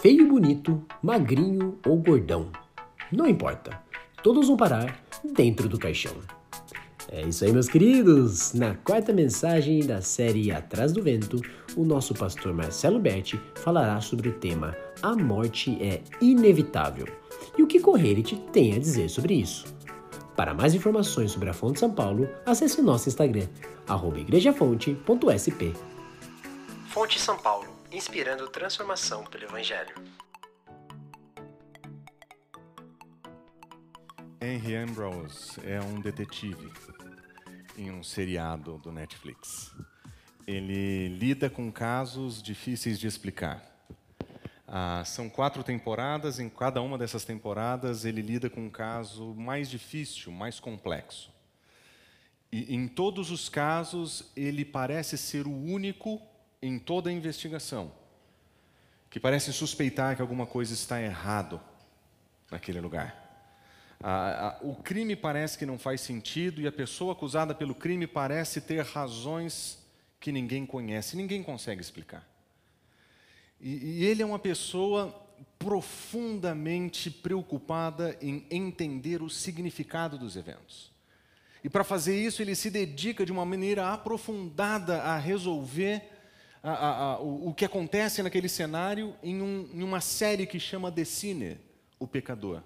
Feio, bonito, magrinho ou gordão. Não importa. Todos vão parar dentro do caixão. É isso aí, meus queridos! Na quarta mensagem da série Atrás do Vento, o nosso pastor Marcelo Berti falará sobre o tema A Morte é Inevitável e o que Correrite tem a dizer sobre isso. Para mais informações sobre a Fonte São Paulo, acesse nosso Instagram, igrejafonte.sp. Fonte São Paulo, inspirando transformação pelo Evangelho. Henry Ambrose é um detetive em um seriado do Netflix. Ele lida com casos difíceis de explicar. Ah, são quatro temporadas, em cada uma dessas temporadas ele lida com um caso mais difícil, mais complexo. E em todos os casos ele parece ser o único em toda a investigação que parece suspeitar que alguma coisa está errado naquele lugar. O crime parece que não faz sentido e a pessoa acusada pelo crime parece ter razões que ninguém conhece, ninguém consegue explicar. E, e ele é uma pessoa profundamente preocupada em entender o significado dos eventos. E para fazer isso, ele se dedica de uma maneira aprofundada a resolver a, a, a, o, o, que acontece naquele cenário em, um, em uma série que chama The Sinner, O Pecador.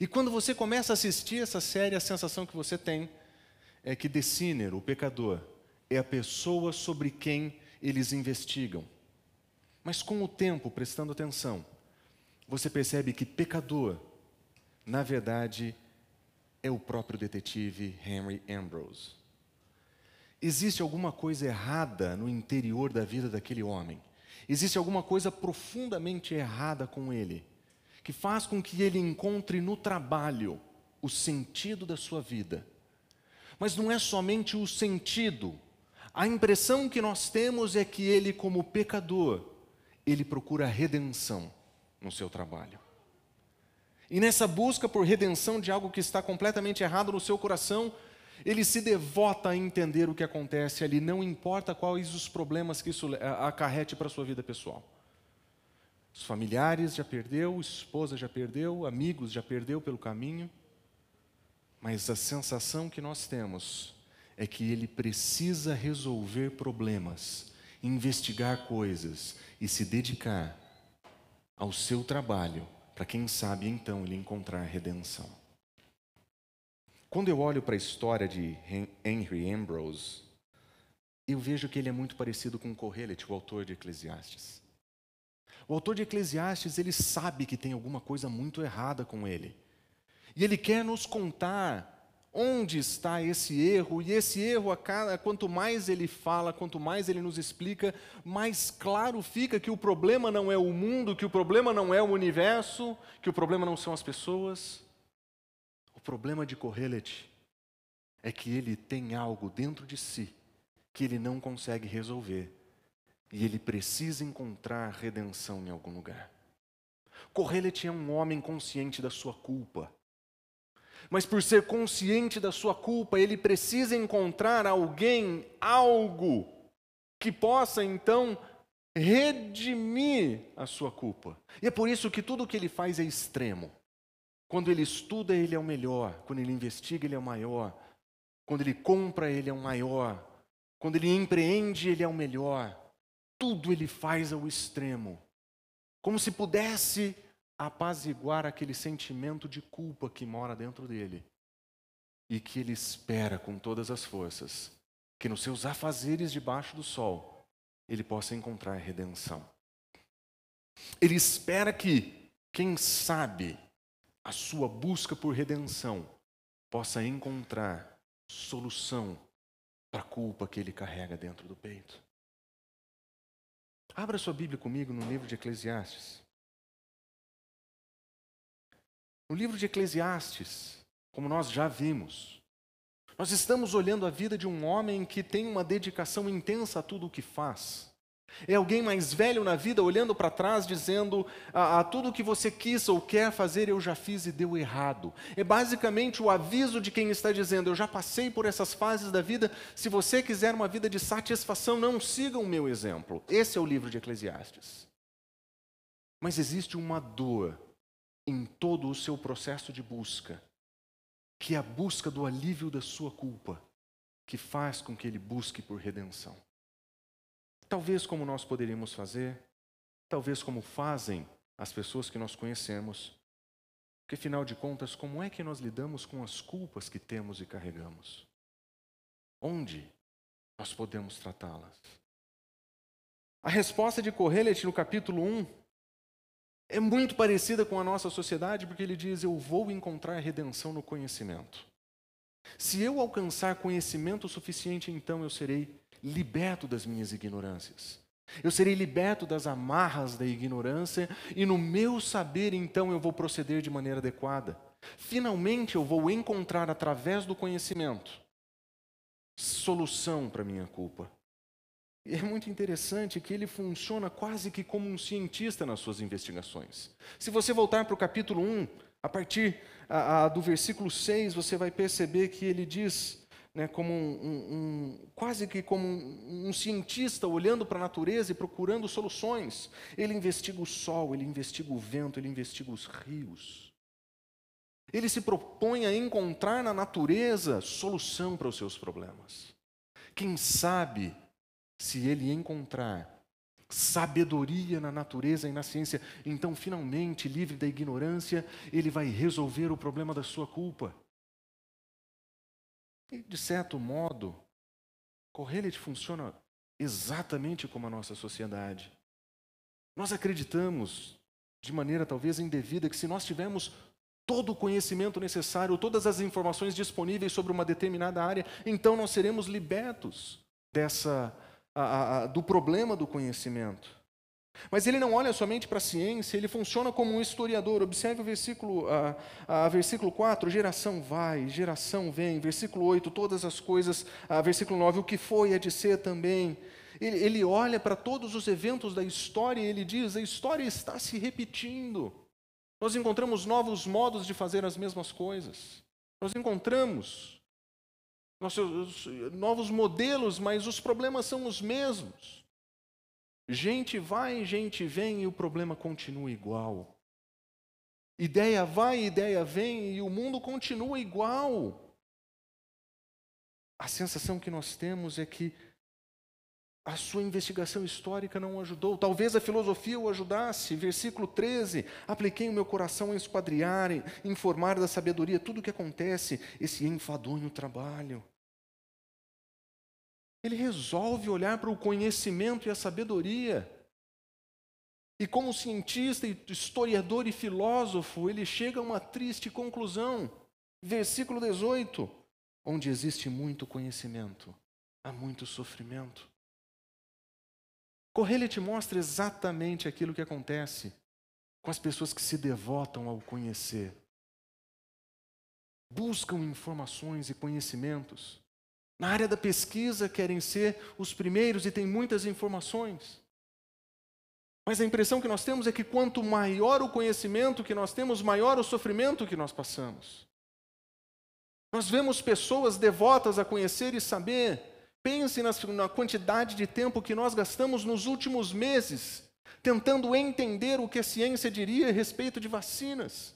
E quando você começa a assistir essa série, a sensação que você tem é que The Sinner, o pecador, é a pessoa sobre quem eles investigam. Mas com o tempo, prestando atenção, você percebe que pecador, na verdade, é o próprio detetive Henry Ambrose. Existe alguma coisa errada no interior da vida daquele homem. Existe alguma coisa profundamente errada com ele que faz com que ele encontre no trabalho o sentido da sua vida. Mas não é somente o sentido. A impressão que nós temos é que ele, como pecador, ele procura redenção no seu trabalho. E nessa busca por redenção de algo que está completamente errado no seu coração, ele se devota a entender o que acontece ali, não importa quais os problemas que isso acarrete para a sua vida pessoal. Os familiares já perdeu, esposa já perdeu, amigos já perdeu pelo caminho. Mas a sensação que nós temos é que ele precisa resolver problemas, investigar coisas e se dedicar ao seu trabalho, para quem sabe então ele encontrar redenção. Quando eu olho para a história de Henry Ambrose, eu vejo que ele é muito parecido com Correlet, o autor de Eclesiastes. O autor de Eclesiastes, ele sabe que tem alguma coisa muito errada com ele. E ele quer nos contar onde está esse erro, e esse erro, quanto mais ele fala, quanto mais ele nos explica, mais claro fica que o problema não é o mundo, que o problema não é o universo, que o problema não são as pessoas. Problema de Correlet é que ele tem algo dentro de si que ele não consegue resolver e ele precisa encontrar redenção em algum lugar. Correlet é um homem consciente da sua culpa. Mas por ser consciente da sua culpa, ele precisa encontrar alguém, algo, que possa então redimir a sua culpa. E é por isso que tudo o que ele faz é extremo. Quando ele estuda, ele é o melhor. Quando ele investiga, ele é o maior. Quando ele compra, ele é o maior. Quando ele empreende, ele é o melhor tudo ele faz ao extremo, como se pudesse apaziguar aquele sentimento de culpa que mora dentro dele e que ele espera com todas as forças que nos seus afazeres debaixo do sol ele possa encontrar redenção. Ele espera que, quem sabe, a sua busca por redenção possa encontrar solução para a culpa que ele carrega dentro do peito. Abra sua Bíblia comigo no livro de Eclesiastes. No livro de Eclesiastes, como nós já vimos, nós estamos olhando a vida de um homem que tem uma dedicação intensa a tudo o que faz. É alguém mais velho na vida olhando para trás, dizendo: a, a tudo que você quis ou quer fazer eu já fiz e deu errado. É basicamente o aviso de quem está dizendo: eu já passei por essas fases da vida. Se você quiser uma vida de satisfação, não siga o meu exemplo. Esse é o livro de Eclesiastes. Mas existe uma dor em todo o seu processo de busca, que é a busca do alívio da sua culpa, que faz com que ele busque por redenção. Talvez como nós poderíamos fazer, talvez como fazem as pessoas que nós conhecemos, porque afinal de contas, como é que nós lidamos com as culpas que temos e carregamos? Onde nós podemos tratá-las? A resposta de Correlet no capítulo 1 é muito parecida com a nossa sociedade, porque ele diz: Eu vou encontrar redenção no conhecimento. Se eu alcançar conhecimento suficiente, então eu serei liberto das minhas ignorâncias. Eu serei liberto das amarras da ignorância e no meu saber, então, eu vou proceder de maneira adequada. Finalmente, eu vou encontrar, através do conhecimento, solução para minha culpa. E é muito interessante que ele funciona quase que como um cientista nas suas investigações. Se você voltar para o capítulo 1, a partir a, a, do versículo 6, você vai perceber que ele diz, né, como um, um, quase que como um, um cientista olhando para a natureza e procurando soluções. Ele investiga o sol, ele investiga o vento, ele investiga os rios. Ele se propõe a encontrar na natureza solução para os seus problemas. Quem sabe se ele encontrar sabedoria na natureza e na ciência, então finalmente, livre da ignorância, ele vai resolver o problema da sua culpa. E, de certo modo, Correlet funciona exatamente como a nossa sociedade. Nós acreditamos, de maneira talvez indevida, que se nós tivermos todo o conhecimento necessário, todas as informações disponíveis sobre uma determinada área, então nós seremos libertos dessa a, a, do problema do conhecimento. Mas ele não olha somente para a ciência, ele funciona como um historiador. Observe o versículo, a, versículo 4, geração vai, geração vem. Versículo 8, todas as coisas. A, versículo 9, o que foi é de ser também. Ele, ele olha para todos os eventos da história e ele diz: a história está se repetindo. Nós encontramos novos modos de fazer as mesmas coisas. Nós encontramos nossos, novos modelos, mas os problemas são os mesmos. Gente vai, gente vem e o problema continua igual. Ideia vai, ideia vem e o mundo continua igual. A sensação que nós temos é que a sua investigação histórica não ajudou. Talvez a filosofia o ajudasse. Versículo 13: Apliquei o meu coração a esquadriar, informar da sabedoria tudo o que acontece, esse enfadonho trabalho. Ele resolve olhar para o conhecimento e a sabedoria. E como cientista, historiador e filósofo, ele chega a uma triste conclusão. Versículo 18: Onde existe muito conhecimento, há muito sofrimento. Correia te mostra exatamente aquilo que acontece com as pessoas que se devotam ao conhecer. Buscam informações e conhecimentos, na área da pesquisa, querem ser os primeiros e têm muitas informações. Mas a impressão que nós temos é que quanto maior o conhecimento que nós temos, maior o sofrimento que nós passamos. Nós vemos pessoas devotas a conhecer e saber. Pense na quantidade de tempo que nós gastamos nos últimos meses tentando entender o que a ciência diria a respeito de vacinas.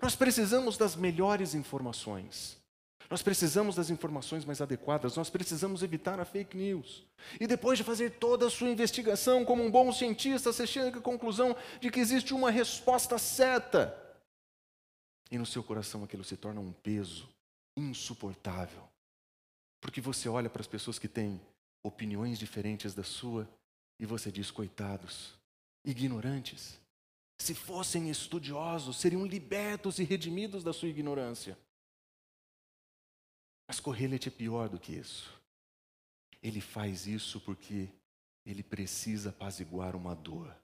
Nós precisamos das melhores informações. Nós precisamos das informações mais adequadas, nós precisamos evitar a fake news. E depois de fazer toda a sua investigação, como um bom cientista, você chega à conclusão de que existe uma resposta certa. E no seu coração aquilo se torna um peso insuportável. Porque você olha para as pessoas que têm opiniões diferentes da sua e você diz: coitados, ignorantes. Se fossem estudiosos, seriam libertos e redimidos da sua ignorância. Mas Correlet é pior do que isso. Ele faz isso porque ele precisa apaziguar uma dor.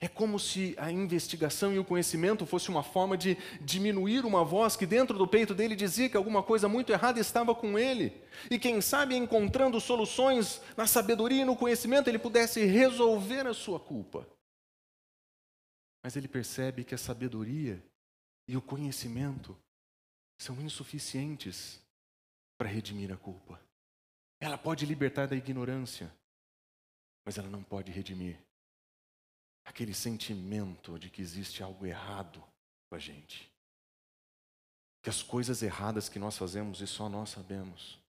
É como se a investigação e o conhecimento fosse uma forma de diminuir uma voz que dentro do peito dele dizia que alguma coisa muito errada estava com ele. E quem sabe encontrando soluções na sabedoria e no conhecimento ele pudesse resolver a sua culpa. Mas ele percebe que a sabedoria e o conhecimento são insuficientes para redimir a culpa. Ela pode libertar da ignorância, mas ela não pode redimir. aquele sentimento de que existe algo errado com a gente. Que as coisas erradas que nós fazemos e só nós sabemos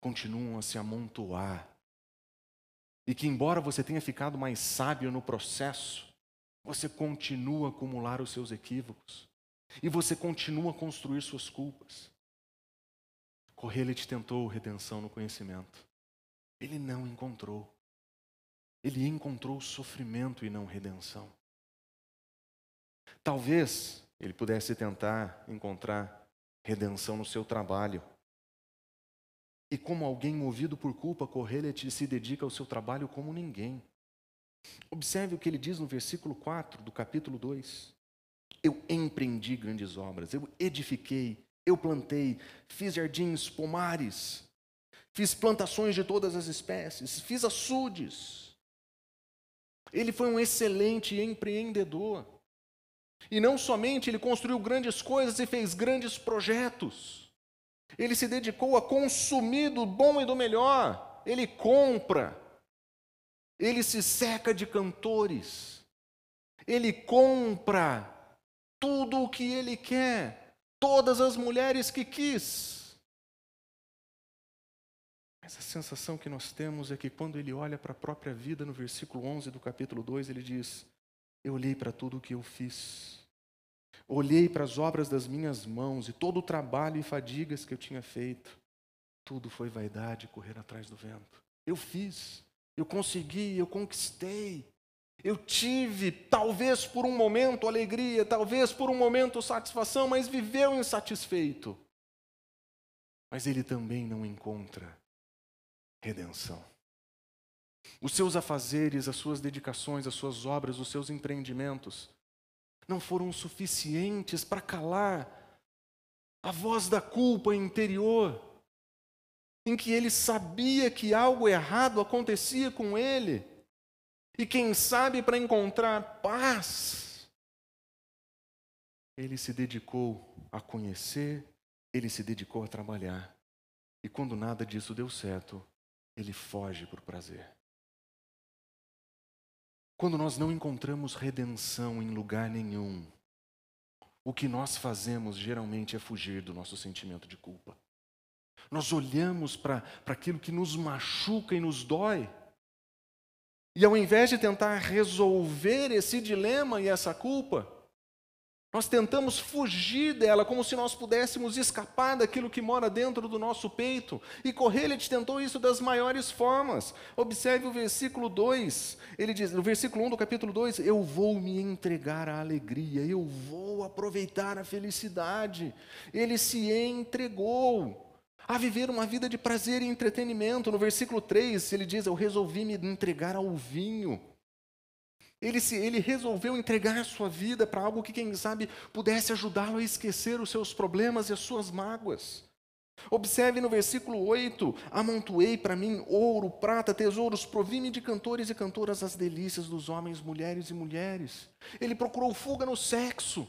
continuam a se amontoar. E que, embora você tenha ficado mais sábio no processo, você continua a acumular os seus equívocos. E você continua a construir suas culpas. Correle tentou redenção no conhecimento. Ele não encontrou. Ele encontrou sofrimento e não redenção. Talvez ele pudesse tentar encontrar redenção no seu trabalho. E como alguém movido por culpa, Correlet se dedica ao seu trabalho como ninguém. Observe o que ele diz no versículo 4 do capítulo 2. Eu empreendi grandes obras, eu edifiquei, eu plantei, fiz jardins, pomares, fiz plantações de todas as espécies, fiz açudes, ele foi um excelente empreendedor. E não somente ele construiu grandes coisas e fez grandes projetos. Ele se dedicou a consumir do bom e do melhor. Ele compra. Ele se seca de cantores. Ele compra tudo o que ele quer. Todas as mulheres que quis. Mas a sensação que nós temos é que quando ele olha para a própria vida, no versículo 11 do capítulo 2, ele diz: Eu olhei para tudo o que eu fiz, olhei para as obras das minhas mãos e todo o trabalho e fadigas que eu tinha feito. Tudo foi vaidade correr atrás do vento. Eu fiz, eu consegui, eu conquistei. Eu tive, talvez por um momento, alegria, talvez por um momento satisfação, mas viveu insatisfeito. Mas ele também não encontra redenção. Os seus afazeres, as suas dedicações, as suas obras, os seus empreendimentos não foram suficientes para calar a voz da culpa interior, em que ele sabia que algo errado acontecia com ele, e quem sabe para encontrar paz, ele se dedicou a conhecer, ele se dedicou a trabalhar, e quando nada disso deu certo, ele foge por prazer. Quando nós não encontramos redenção em lugar nenhum, o que nós fazemos geralmente é fugir do nosso sentimento de culpa. Nós olhamos para aquilo que nos machuca e nos dói, e ao invés de tentar resolver esse dilema e essa culpa, nós tentamos fugir dela como se nós pudéssemos escapar daquilo que mora dentro do nosso peito. E Correlet tentou isso das maiores formas. Observe o versículo 2. Ele diz, no versículo 1 do capítulo 2: Eu vou me entregar à alegria, eu vou aproveitar a felicidade. Ele se entregou a viver uma vida de prazer e entretenimento. No versículo 3, ele diz: Eu resolvi me entregar ao vinho. Ele, se, ele resolveu entregar a sua vida para algo que, quem sabe, pudesse ajudá-lo a esquecer os seus problemas e as suas mágoas. Observe no versículo 8: Amontoei para mim ouro, prata, tesouros, provi-me de cantores e cantoras as delícias dos homens, mulheres e mulheres. Ele procurou fuga no sexo.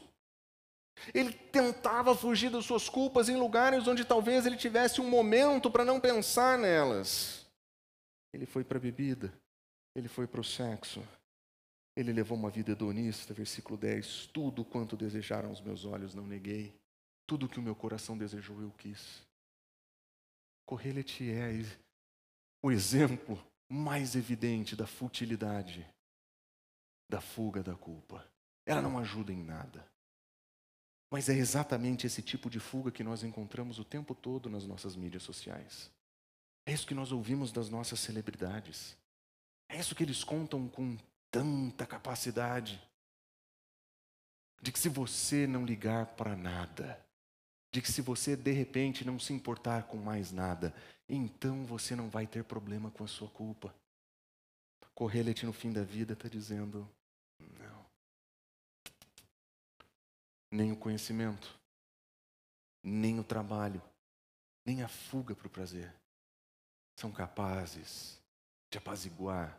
Ele tentava fugir das suas culpas em lugares onde talvez ele tivesse um momento para não pensar nelas. Ele foi para a bebida, ele foi para o sexo, ele levou uma vida hedonista, versículo 10. Tudo quanto desejaram os meus olhos não neguei, tudo que o meu coração desejou eu quis. Correlete é o exemplo mais evidente da futilidade, da fuga da culpa. Ela não ajuda em nada. Mas é exatamente esse tipo de fuga que nós encontramos o tempo todo nas nossas mídias sociais. É isso que nós ouvimos das nossas celebridades. É isso que eles contam com tanta capacidade de que se você não ligar para nada, de que se você de repente não se importar com mais nada, então você não vai ter problema com a sua culpa. Correlete no fim da vida está dizendo: Nem o conhecimento, nem o trabalho, nem a fuga para o prazer são capazes de apaziguar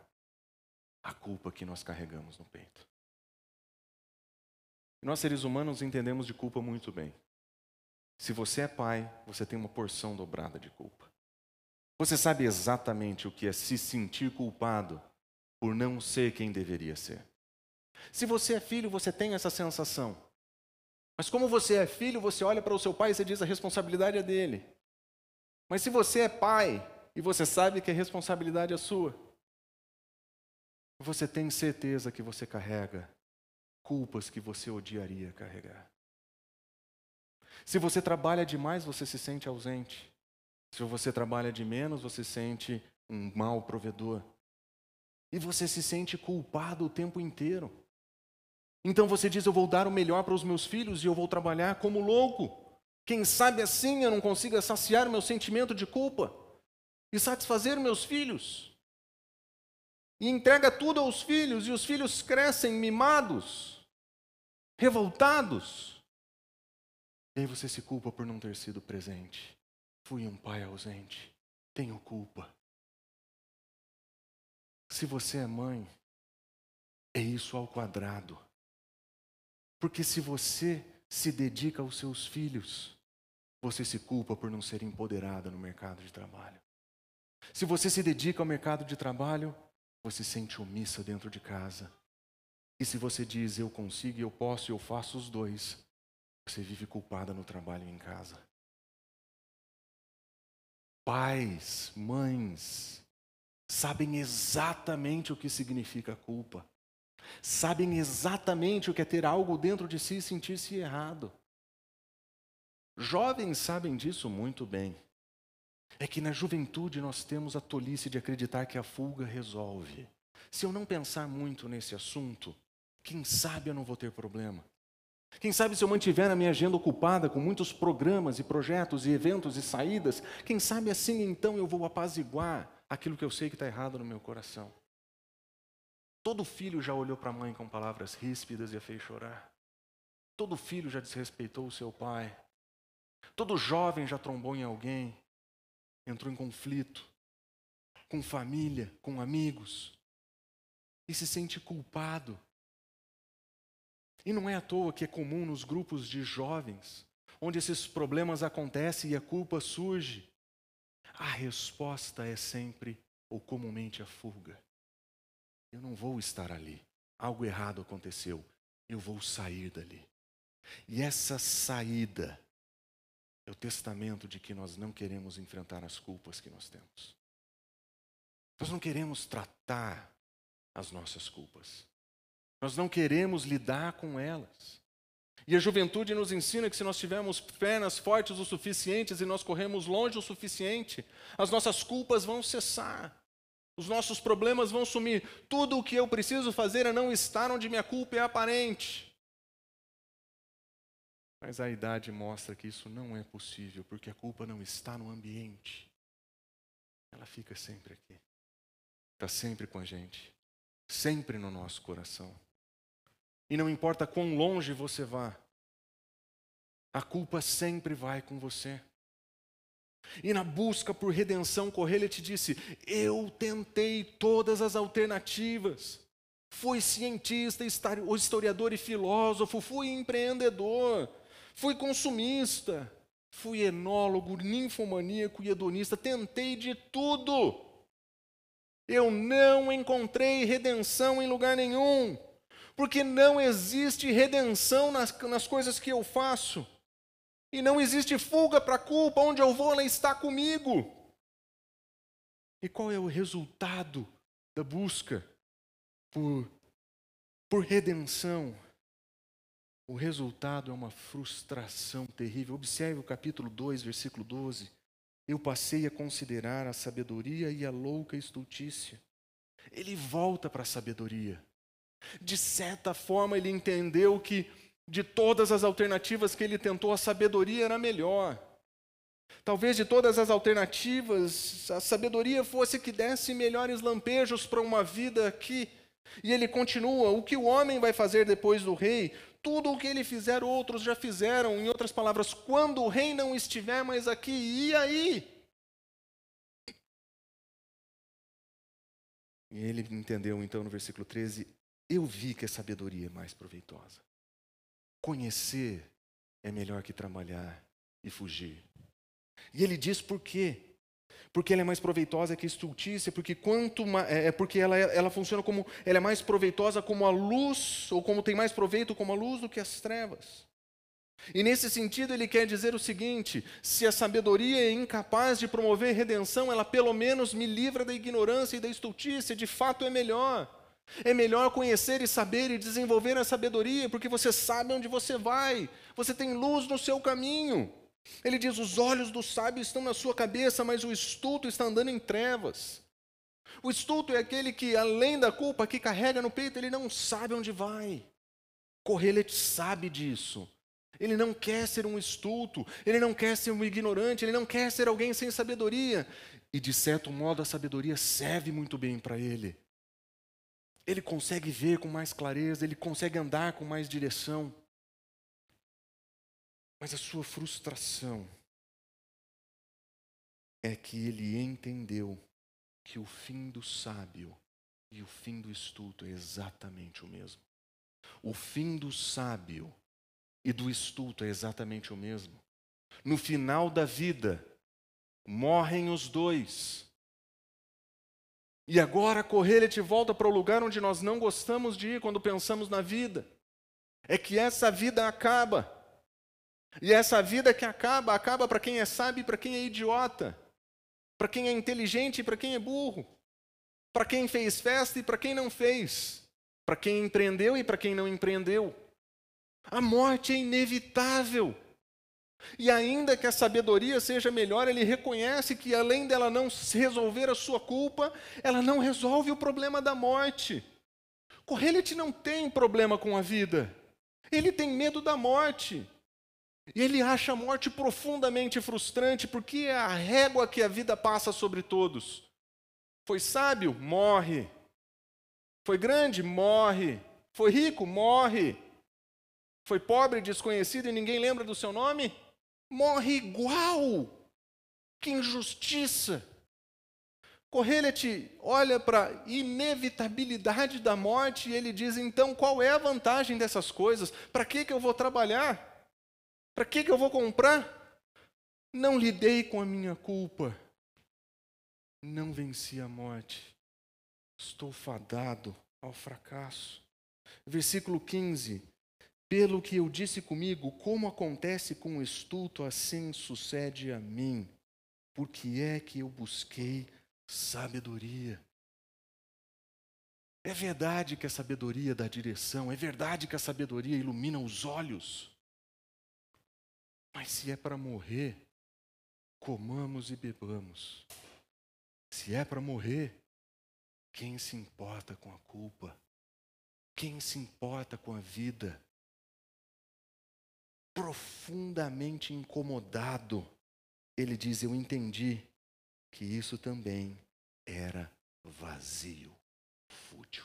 a culpa que nós carregamos no peito. Nós, seres humanos, entendemos de culpa muito bem. Se você é pai, você tem uma porção dobrada de culpa. Você sabe exatamente o que é se sentir culpado por não ser quem deveria ser. Se você é filho, você tem essa sensação. Mas como você é filho, você olha para o seu pai e você diz a responsabilidade é dele. Mas se você é pai e você sabe que a responsabilidade é sua, você tem certeza que você carrega culpas que você odiaria carregar. Se você trabalha demais, você se sente ausente. Se você trabalha de menos, você se sente um mau provedor. E você se sente culpado o tempo inteiro. Então você diz: Eu vou dar o melhor para os meus filhos e eu vou trabalhar como louco. Quem sabe assim eu não consiga saciar meu sentimento de culpa e satisfazer meus filhos. E entrega tudo aos filhos, e os filhos crescem mimados, revoltados. E aí você se culpa por não ter sido presente. Fui um pai ausente, tenho culpa. Se você é mãe, é isso ao quadrado. Porque se você se dedica aos seus filhos, você se culpa por não ser empoderada no mercado de trabalho. Se você se dedica ao mercado de trabalho, você se sente omissa dentro de casa. E se você diz eu consigo, eu posso, eu faço os dois, você vive culpada no trabalho e em casa. Pais, mães, sabem exatamente o que significa culpa. Sabem exatamente o que é ter algo dentro de si e sentir-se errado. Jovens sabem disso muito bem. É que na juventude nós temos a tolice de acreditar que a fuga resolve. Se eu não pensar muito nesse assunto, quem sabe eu não vou ter problema. Quem sabe se eu mantiver a minha agenda ocupada com muitos programas e projetos e eventos e saídas, quem sabe assim então eu vou apaziguar aquilo que eu sei que está errado no meu coração. Todo filho já olhou para a mãe com palavras ríspidas e a fez chorar. Todo filho já desrespeitou o seu pai. Todo jovem já trombou em alguém, entrou em conflito com família, com amigos, e se sente culpado. E não é à toa que é comum nos grupos de jovens, onde esses problemas acontecem e a culpa surge, a resposta é sempre ou comumente a fuga. Eu não vou estar ali. Algo errado aconteceu. Eu vou sair dali. E essa saída é o testamento de que nós não queremos enfrentar as culpas que nós temos. Nós não queremos tratar as nossas culpas. Nós não queremos lidar com elas. E a juventude nos ensina que se nós tivermos pernas fortes o suficientes e nós corremos longe o suficiente, as nossas culpas vão cessar. Os nossos problemas vão sumir. Tudo o que eu preciso fazer é não estar onde minha culpa é aparente. Mas a idade mostra que isso não é possível, porque a culpa não está no ambiente. Ela fica sempre aqui. Está sempre com a gente. Sempre no nosso coração. E não importa quão longe você vá, a culpa sempre vai com você. E na busca por redenção, Correia te disse: Eu tentei todas as alternativas. Fui cientista, historiador e filósofo, fui empreendedor, Fui consumista, fui enólogo, ninfomaníaco e hedonista, tentei de tudo. Eu não encontrei redenção em lugar nenhum, porque não existe redenção nas, nas coisas que eu faço. E não existe fuga para a culpa, onde eu vou, ela está comigo. E qual é o resultado da busca por, por redenção? o resultado é uma frustração terrível. Observe o capítulo 2, versículo 12. Eu passei a considerar a sabedoria e a louca estultícia. Ele volta para a sabedoria. De certa forma, ele entendeu que de todas as alternativas que ele tentou, a sabedoria era melhor. Talvez de todas as alternativas, a sabedoria fosse que desse melhores lampejos para uma vida aqui. E ele continua: o que o homem vai fazer depois do rei? tudo o que ele fizer, outros já fizeram. Em outras palavras, quando o rei não estiver mais aqui, e aí? E ele entendeu então no versículo 13: Eu vi que a sabedoria é mais proveitosa. Conhecer é melhor que trabalhar e fugir. E ele diz por quê? porque ela é mais proveitosa que a estultícia, porque quanto é, é porque ela, ela funciona como ela é mais proveitosa como a luz ou como tem mais proveito como a luz do que as trevas. E nesse sentido ele quer dizer o seguinte: se a sabedoria é incapaz de promover redenção, ela pelo menos me livra da ignorância e da estultícia, de fato é melhor. É melhor conhecer e saber e desenvolver a sabedoria, porque você sabe onde você vai, você tem luz no seu caminho. Ele diz: os olhos do sábio estão na sua cabeça, mas o estulto está andando em trevas. O estulto é aquele que, além da culpa que carrega no peito, ele não sabe onde vai. Correlete sabe disso. Ele não quer ser um estulto, ele não quer ser um ignorante, ele não quer ser alguém sem sabedoria. E, de certo modo, a sabedoria serve muito bem para ele. Ele consegue ver com mais clareza, ele consegue andar com mais direção. Mas a sua frustração é que ele entendeu que o fim do sábio e o fim do estulto é exatamente o mesmo. O fim do sábio e do estulto é exatamente o mesmo. No final da vida, morrem os dois. E agora correr te volta para o lugar onde nós não gostamos de ir quando pensamos na vida. É que essa vida acaba. E essa vida que acaba, acaba para quem é sábio e para quem é idiota, para quem é inteligente e para quem é burro, para quem fez festa e para quem não fez, para quem empreendeu e para quem não empreendeu. A morte é inevitável. E ainda que a sabedoria seja melhor, ele reconhece que além dela não resolver a sua culpa, ela não resolve o problema da morte. Correlete não tem problema com a vida. Ele tem medo da morte. E ele acha a morte profundamente frustrante, porque é a régua que a vida passa sobre todos. Foi sábio? Morre. Foi grande? Morre. Foi rico? Morre. Foi pobre, desconhecido e ninguém lembra do seu nome? Morre igual. Que injustiça. Correlete olha para a inevitabilidade da morte e ele diz: então qual é a vantagem dessas coisas? Para que, que eu vou trabalhar? Para que, que eu vou comprar? Não lidei com a minha culpa. Não venci a morte. Estou fadado ao fracasso. Versículo 15. Pelo que eu disse comigo, como acontece com o estulto, assim sucede a mim. Porque é que eu busquei sabedoria. É verdade que a sabedoria dá direção, é verdade que a sabedoria ilumina os olhos. Mas se é para morrer, comamos e bebamos. Se é para morrer, quem se importa com a culpa? Quem se importa com a vida? Profundamente incomodado, ele diz: Eu entendi que isso também era vazio, fútil.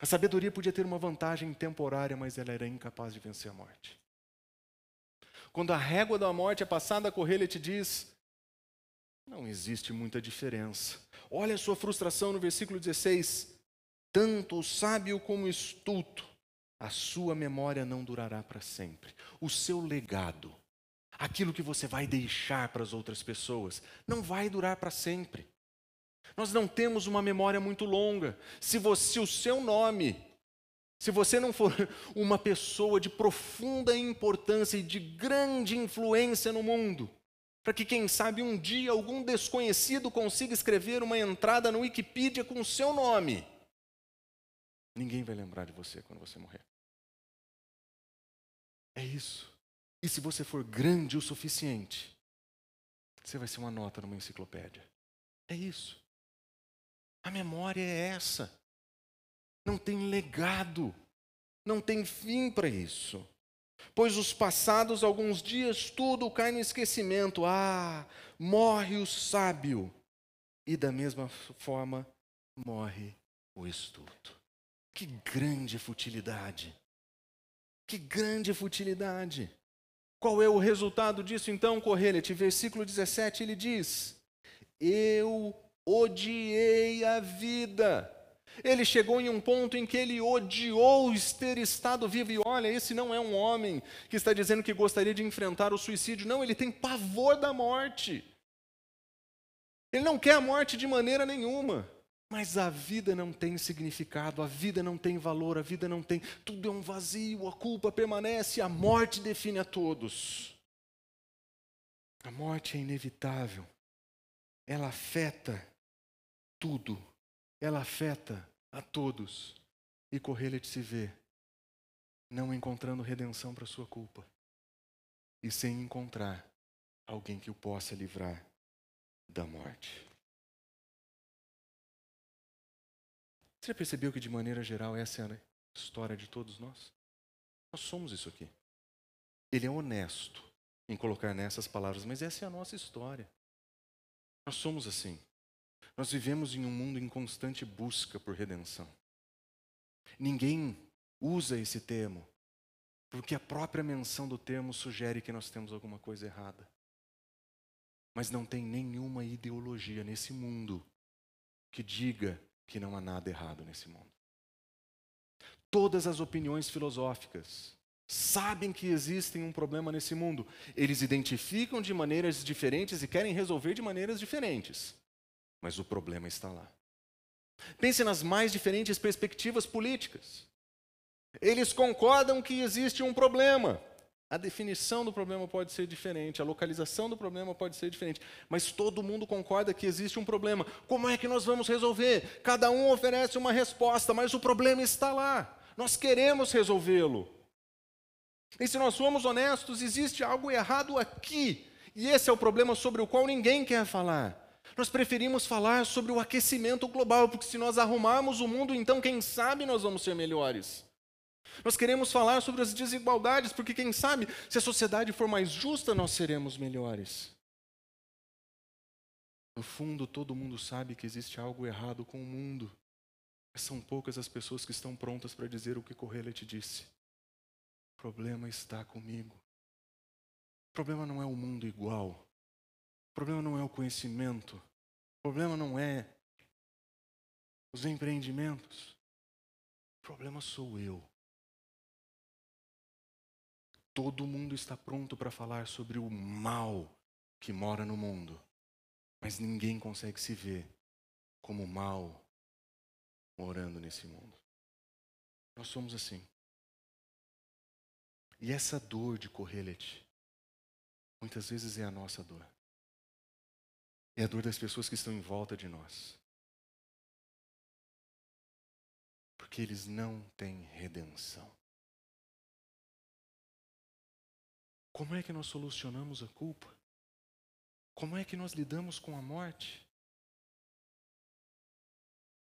A sabedoria podia ter uma vantagem temporária, mas ela era incapaz de vencer a morte. Quando a régua da morte é passada a correr, ele te diz: não existe muita diferença. Olha a sua frustração no versículo 16. Tanto o sábio como o estulto, a sua memória não durará para sempre. O seu legado, aquilo que você vai deixar para as outras pessoas, não vai durar para sempre. Nós não temos uma memória muito longa. Se, você, o seu nome se você não for uma pessoa de profunda importância e de grande influência no mundo, para que, quem sabe, um dia algum desconhecido consiga escrever uma entrada no Wikipedia com o seu nome, ninguém vai lembrar de você quando você morrer. É isso. E se você for grande o suficiente, você vai ser uma nota numa enciclopédia. É isso. A memória é essa não tem legado, não tem fim para isso. Pois os passados alguns dias tudo cai no esquecimento. Ah, morre o sábio. E da mesma forma morre o estudo. Que grande futilidade. Que grande futilidade. Qual é o resultado disso então, Correlete? Versículo 17 ele diz: Eu odiei a vida ele chegou em um ponto em que ele odiou ter estado vivo. E olha, esse não é um homem que está dizendo que gostaria de enfrentar o suicídio. Não, ele tem pavor da morte. Ele não quer a morte de maneira nenhuma. Mas a vida não tem significado, a vida não tem valor, a vida não tem. Tudo é um vazio, a culpa permanece, a morte define a todos. A morte é inevitável. Ela afeta tudo. Ela afeta a todos. E Correia se vê não encontrando redenção para sua culpa e sem encontrar alguém que o possa livrar da morte. Você já percebeu que, de maneira geral, essa é a história de todos nós? Nós somos isso aqui. Ele é honesto em colocar nessas palavras, mas essa é a nossa história. Nós somos assim. Nós vivemos em um mundo em constante busca por redenção. Ninguém usa esse termo, porque a própria menção do termo sugere que nós temos alguma coisa errada. Mas não tem nenhuma ideologia nesse mundo que diga que não há nada errado nesse mundo. Todas as opiniões filosóficas sabem que existem um problema nesse mundo. Eles identificam de maneiras diferentes e querem resolver de maneiras diferentes. Mas o problema está lá. Pense nas mais diferentes perspectivas políticas. Eles concordam que existe um problema. A definição do problema pode ser diferente, a localização do problema pode ser diferente, mas todo mundo concorda que existe um problema. Como é que nós vamos resolver? Cada um oferece uma resposta, mas o problema está lá. Nós queremos resolvê-lo. E se nós formos honestos, existe algo errado aqui, e esse é o problema sobre o qual ninguém quer falar. Nós preferimos falar sobre o aquecimento global, porque se nós arrumarmos o mundo, então quem sabe nós vamos ser melhores. Nós queremos falar sobre as desigualdades, porque quem sabe, se a sociedade for mais justa, nós seremos melhores. No fundo, todo mundo sabe que existe algo errado com o mundo. Mas são poucas as pessoas que estão prontas para dizer o que Correia te disse. O problema está comigo. O problema não é o mundo igual. O problema não é o conhecimento. O problema não é os empreendimentos. O problema sou eu. Todo mundo está pronto para falar sobre o mal que mora no mundo, mas ninguém consegue se ver como mal morando nesse mundo. Nós somos assim. E essa dor de Correlet, muitas vezes é a nossa dor. É a dor das pessoas que estão em volta de nós. Porque eles não têm redenção. Como é que nós solucionamos a culpa? Como é que nós lidamos com a morte?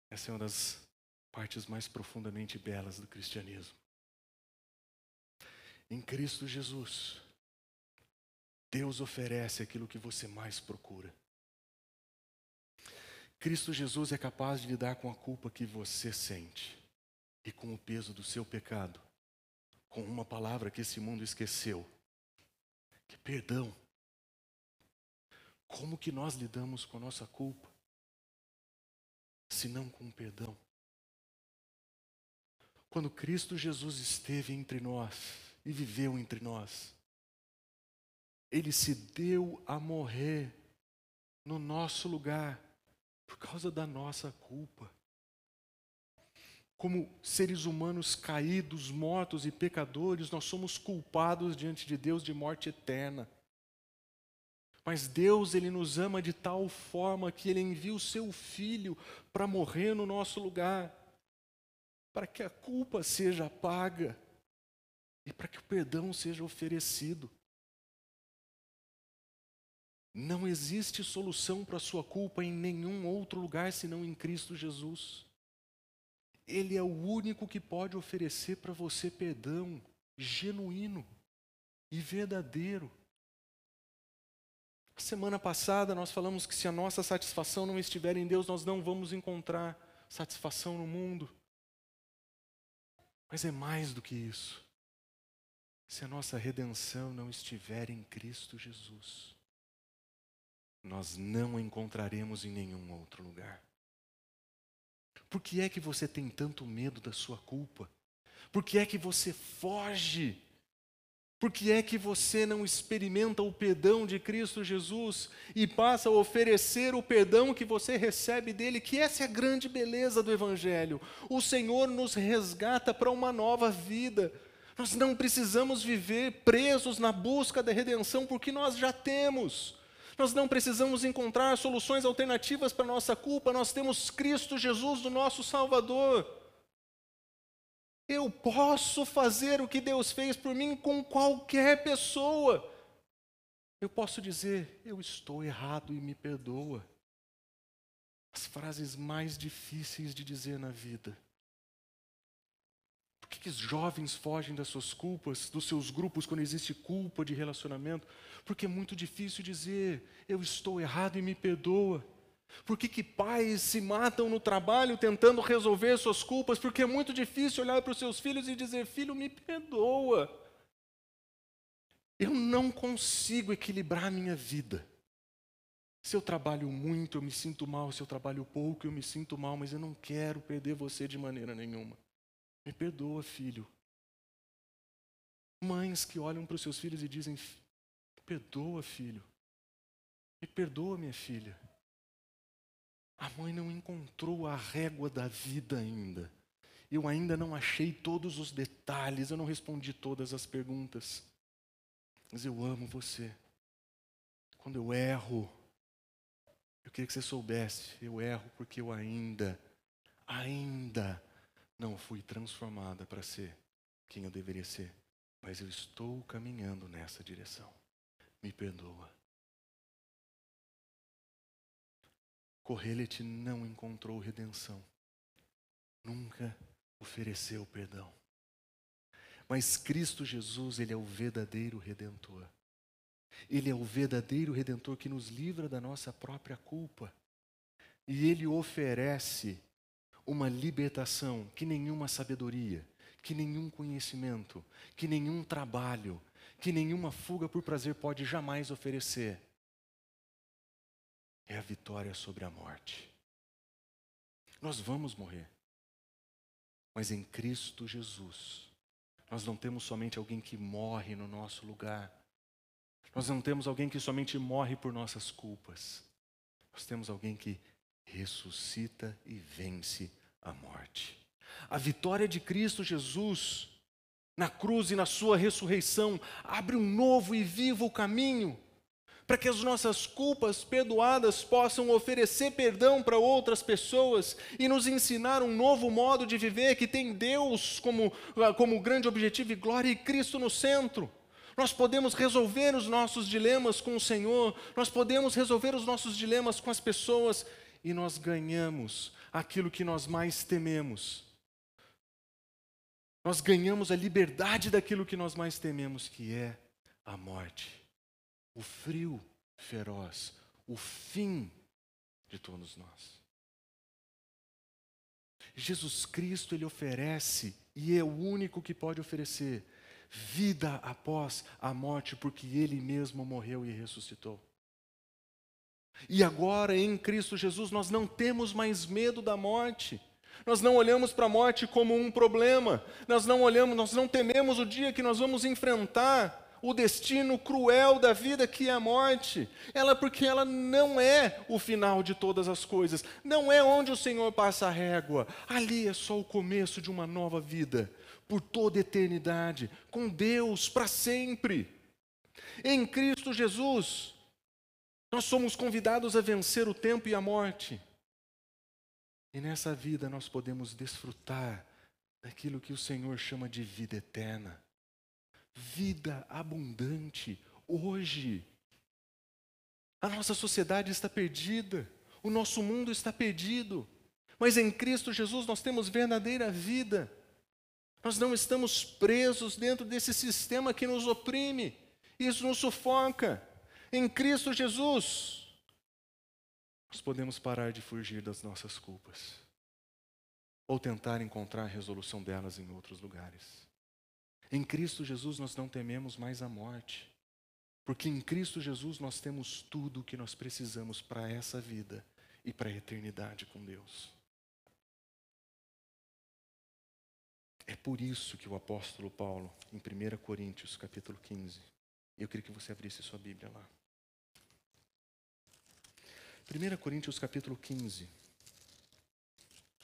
Essa é uma das partes mais profundamente belas do cristianismo. Em Cristo Jesus, Deus oferece aquilo que você mais procura. Cristo Jesus é capaz de lidar com a culpa que você sente e com o peso do seu pecado, com uma palavra que esse mundo esqueceu que perdão. Como que nós lidamos com a nossa culpa? Se não com perdão. Quando Cristo Jesus esteve entre nós e viveu entre nós, ele se deu a morrer no nosso lugar por causa da nossa culpa como seres humanos caídos, mortos e pecadores, nós somos culpados diante de Deus de morte eterna. Mas Deus, Ele nos ama de tal forma que Ele envia o Seu Filho para morrer no nosso lugar, para que a culpa seja paga e para que o perdão seja oferecido. Não existe solução para a sua culpa em nenhum outro lugar senão em Cristo Jesus. Ele é o único que pode oferecer para você perdão genuíno e verdadeiro. Semana passada nós falamos que se a nossa satisfação não estiver em Deus, nós não vamos encontrar satisfação no mundo. Mas é mais do que isso. Se a nossa redenção não estiver em Cristo Jesus, nós não encontraremos em nenhum outro lugar. Por que é que você tem tanto medo da sua culpa? Por que é que você foge Por que é que você não experimenta o perdão de Cristo Jesus e passa a oferecer o perdão que você recebe dele? Que essa é a grande beleza do Evangelho. O Senhor nos resgata para uma nova vida. Nós não precisamos viver presos na busca da redenção, porque nós já temos. Nós não precisamos encontrar soluções alternativas para a nossa culpa, nós temos Cristo Jesus, o nosso Salvador. Eu posso fazer o que Deus fez por mim com qualquer pessoa. Eu posso dizer, eu estou errado e me perdoa. As frases mais difíceis de dizer na vida. Por que, que os jovens fogem das suas culpas, dos seus grupos, quando existe culpa de relacionamento? Porque é muito difícil dizer, eu estou errado e me perdoa. Por que, que pais se matam no trabalho tentando resolver suas culpas? Porque é muito difícil olhar para os seus filhos e dizer: Filho, me perdoa. Eu não consigo equilibrar a minha vida. Se eu trabalho muito, eu me sinto mal. Se eu trabalho pouco, eu me sinto mal. Mas eu não quero perder você de maneira nenhuma. Me perdoa, filho. Mães que olham para os seus filhos e dizem: Perdoa, filho. Me perdoa, minha filha. A mãe não encontrou a régua da vida ainda. Eu ainda não achei todos os detalhes, eu não respondi todas as perguntas. Mas eu amo você. Quando eu erro, eu queria que você soubesse, eu erro porque eu ainda, ainda não fui transformada para ser quem eu deveria ser. Mas eu estou caminhando nessa direção. Me perdoa. Correlete não encontrou redenção. Nunca ofereceu perdão. Mas Cristo Jesus, Ele é o verdadeiro redentor. Ele é o verdadeiro redentor que nos livra da nossa própria culpa. E Ele oferece uma libertação que nenhuma sabedoria, que nenhum conhecimento, que nenhum trabalho, que nenhuma fuga por prazer pode jamais oferecer é a vitória sobre a morte. Nós vamos morrer, mas em Cristo Jesus, nós não temos somente alguém que morre no nosso lugar, nós não temos alguém que somente morre por nossas culpas, nós temos alguém que ressuscita e vence a morte. A vitória de Cristo Jesus na cruz e na sua ressurreição abre um novo e vivo caminho para que as nossas culpas perdoadas possam oferecer perdão para outras pessoas e nos ensinar um novo modo de viver que tem Deus como, como grande objetivo e glória e Cristo no centro. Nós podemos resolver os nossos dilemas com o Senhor, nós podemos resolver os nossos dilemas com as pessoas e nós ganhamos aquilo que nós mais tememos. Nós ganhamos a liberdade daquilo que nós mais tememos, que é a morte o frio feroz, o fim de todos nós. Jesus Cristo, Ele oferece, e é o único que pode oferecer, vida após a morte, porque Ele mesmo morreu e ressuscitou. E agora, em Cristo Jesus, nós não temos mais medo da morte. Nós não olhamos para a morte como um problema. Nós não olhamos, nós não tememos o dia que nós vamos enfrentar o destino cruel da vida que é a morte. Ela porque ela não é o final de todas as coisas, não é onde o Senhor passa a régua. Ali é só o começo de uma nova vida, por toda eternidade, com Deus para sempre. Em Cristo Jesus, nós somos convidados a vencer o tempo e a morte. E nessa vida nós podemos desfrutar daquilo que o Senhor chama de vida eterna vida abundante hoje. A nossa sociedade está perdida, o nosso mundo está perdido, mas em Cristo Jesus nós temos verdadeira vida. Nós não estamos presos dentro desse sistema que nos oprime, isso nos sufoca. Em Cristo Jesus, nós podemos parar de fugir das nossas culpas ou tentar encontrar a resolução delas em outros lugares. Em Cristo Jesus nós não tememos mais a morte, porque em Cristo Jesus nós temos tudo o que nós precisamos para essa vida e para a eternidade com Deus. É por isso que o apóstolo Paulo, em 1 Coríntios, capítulo 15, eu queria que você abrisse sua Bíblia lá. 1 Coríntios, capítulo 15,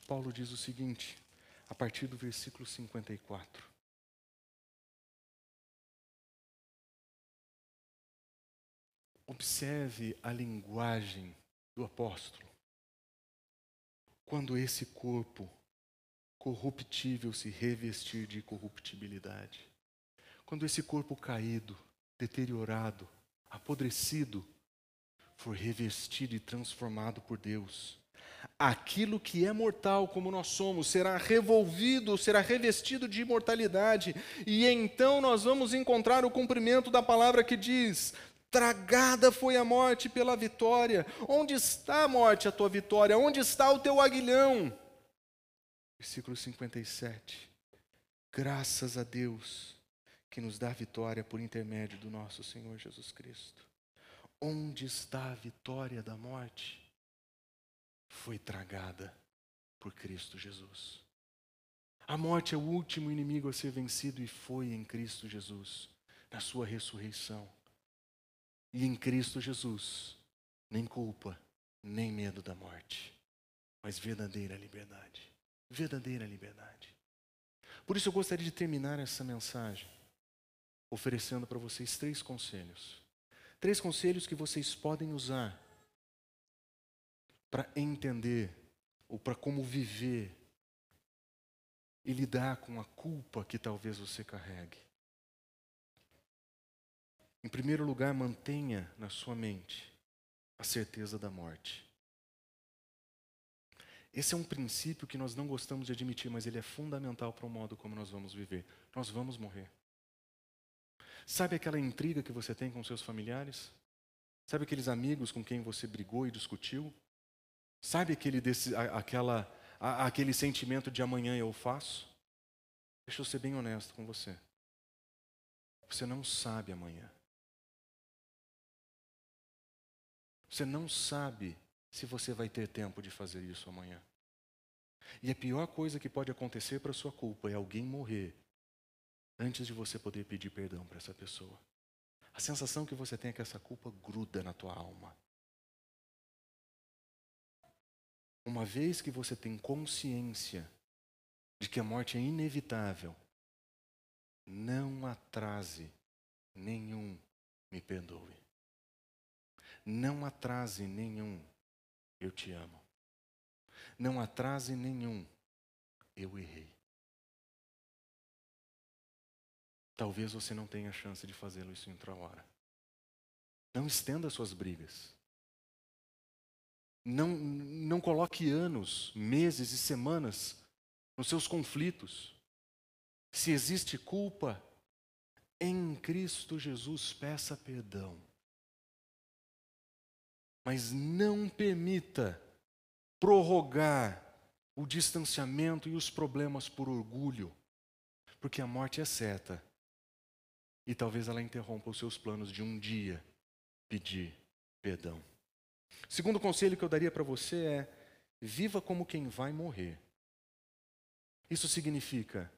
Paulo diz o seguinte, a partir do versículo 54. Observe a linguagem do apóstolo. Quando esse corpo corruptível se revestir de corruptibilidade. Quando esse corpo caído, deteriorado, apodrecido, for revestido e transformado por Deus, aquilo que é mortal, como nós somos, será revolvido, será revestido de imortalidade, e então nós vamos encontrar o cumprimento da palavra que diz: Tragada foi a morte pela vitória. Onde está a morte, a tua vitória? Onde está o teu aguilhão? Versículo 57. Graças a Deus que nos dá vitória por intermédio do nosso Senhor Jesus Cristo. Onde está a vitória da morte? Foi tragada por Cristo Jesus. A morte é o último inimigo a ser vencido e foi em Cristo Jesus, na sua ressurreição. E em Cristo Jesus, nem culpa, nem medo da morte, mas verdadeira liberdade. Verdadeira liberdade. Por isso eu gostaria de terminar essa mensagem oferecendo para vocês três conselhos. Três conselhos que vocês podem usar para entender ou para como viver e lidar com a culpa que talvez você carregue. Em primeiro lugar, mantenha na sua mente a certeza da morte. Esse é um princípio que nós não gostamos de admitir, mas ele é fundamental para o modo como nós vamos viver. Nós vamos morrer. Sabe aquela intriga que você tem com seus familiares? Sabe aqueles amigos com quem você brigou e discutiu? Sabe aquele, desse, aquela, aquele sentimento de amanhã eu faço? Deixa eu ser bem honesto com você. Você não sabe amanhã. Você não sabe se você vai ter tempo de fazer isso amanhã. E a pior coisa que pode acontecer para sua culpa é alguém morrer antes de você poder pedir perdão para essa pessoa. A sensação que você tem é que essa culpa gruda na tua alma. Uma vez que você tem consciência de que a morte é inevitável, não atrase nenhum me perdoe. Não atrase nenhum, eu te amo. Não atrase nenhum, eu errei. Talvez você não tenha chance de fazê-lo isso em outra hora. Não estenda suas brigas. Não, não coloque anos, meses e semanas nos seus conflitos. Se existe culpa, em Cristo Jesus peça perdão. Mas não permita prorrogar o distanciamento e os problemas por orgulho, porque a morte é certa. E talvez ela interrompa os seus planos de um dia pedir perdão. Segundo conselho que eu daria para você é: viva como quem vai morrer. Isso significa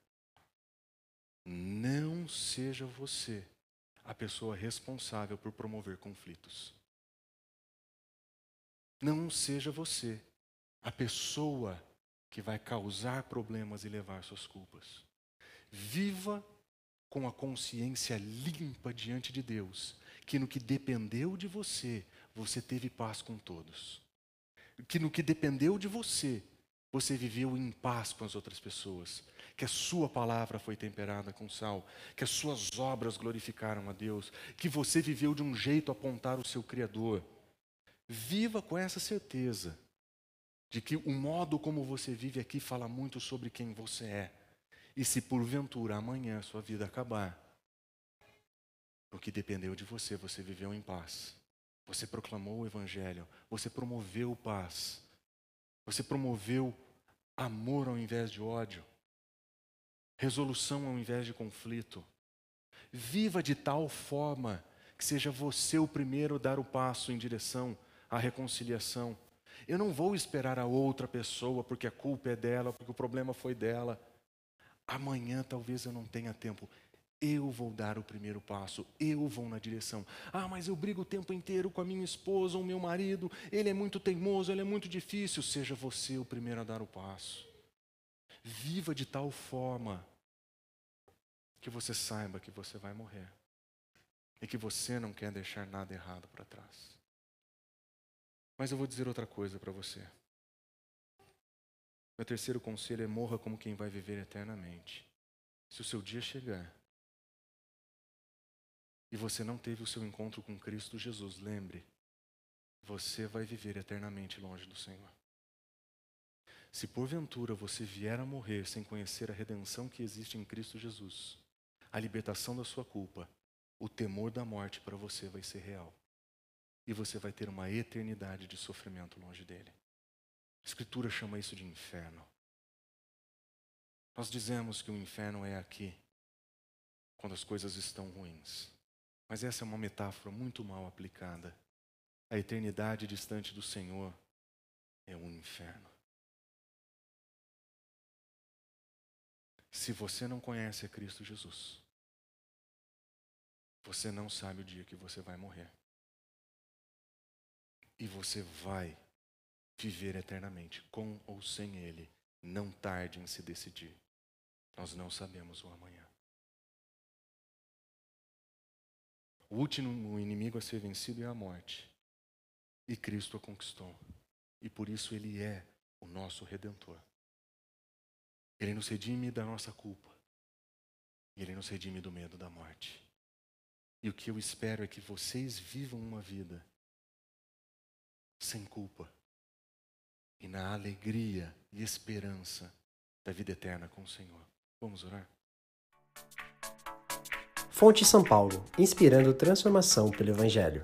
não seja você a pessoa responsável por promover conflitos. Não seja você a pessoa que vai causar problemas e levar suas culpas. Viva com a consciência limpa diante de Deus, que no que dependeu de você, você teve paz com todos. Que no que dependeu de você, você viveu em paz com as outras pessoas. Que a sua palavra foi temperada com sal. Que as suas obras glorificaram a Deus. Que você viveu de um jeito a apontar o seu Criador. Viva com essa certeza de que o modo como você vive aqui fala muito sobre quem você é. E se porventura amanhã sua vida acabar, o que dependeu de você, você viveu em paz. Você proclamou o Evangelho, você promoveu paz, você promoveu amor ao invés de ódio, resolução ao invés de conflito. Viva de tal forma que seja você o primeiro a dar o passo em direção à reconciliação. Eu não vou esperar a outra pessoa porque a culpa é dela, porque o problema foi dela. Amanhã talvez eu não tenha tempo. Eu vou dar o primeiro passo, eu vou na direção. Ah, mas eu brigo o tempo inteiro com a minha esposa ou meu marido, ele é muito teimoso, ele é muito difícil. Seja você o primeiro a dar o passo. Viva de tal forma que você saiba que você vai morrer e que você não quer deixar nada errado para trás. Mas eu vou dizer outra coisa para você. Meu terceiro conselho é morra como quem vai viver eternamente. Se o seu dia chegar e você não teve o seu encontro com Cristo Jesus, lembre, você vai viver eternamente longe do Senhor. Se porventura você vier a morrer sem conhecer a redenção que existe em Cristo Jesus, a libertação da sua culpa, o temor da morte para você vai ser real. E você vai ter uma eternidade de sofrimento longe dele. A Escritura chama isso de inferno. Nós dizemos que o inferno é aqui, quando as coisas estão ruins. Mas essa é uma metáfora muito mal aplicada. A eternidade distante do Senhor é um inferno. Se você não conhece a Cristo Jesus, você não sabe o dia que você vai morrer. E você vai viver eternamente, com ou sem Ele. Não tarde em se decidir. Nós não sabemos o amanhã. O último inimigo a ser vencido é a morte. E Cristo a conquistou. E por isso Ele é o nosso redentor. Ele nos redime da nossa culpa. E Ele nos redime do medo da morte. E o que eu espero é que vocês vivam uma vida sem culpa e na alegria e esperança da vida eterna com o Senhor. Vamos orar? Fonte São Paulo, inspirando transformação pelo Evangelho.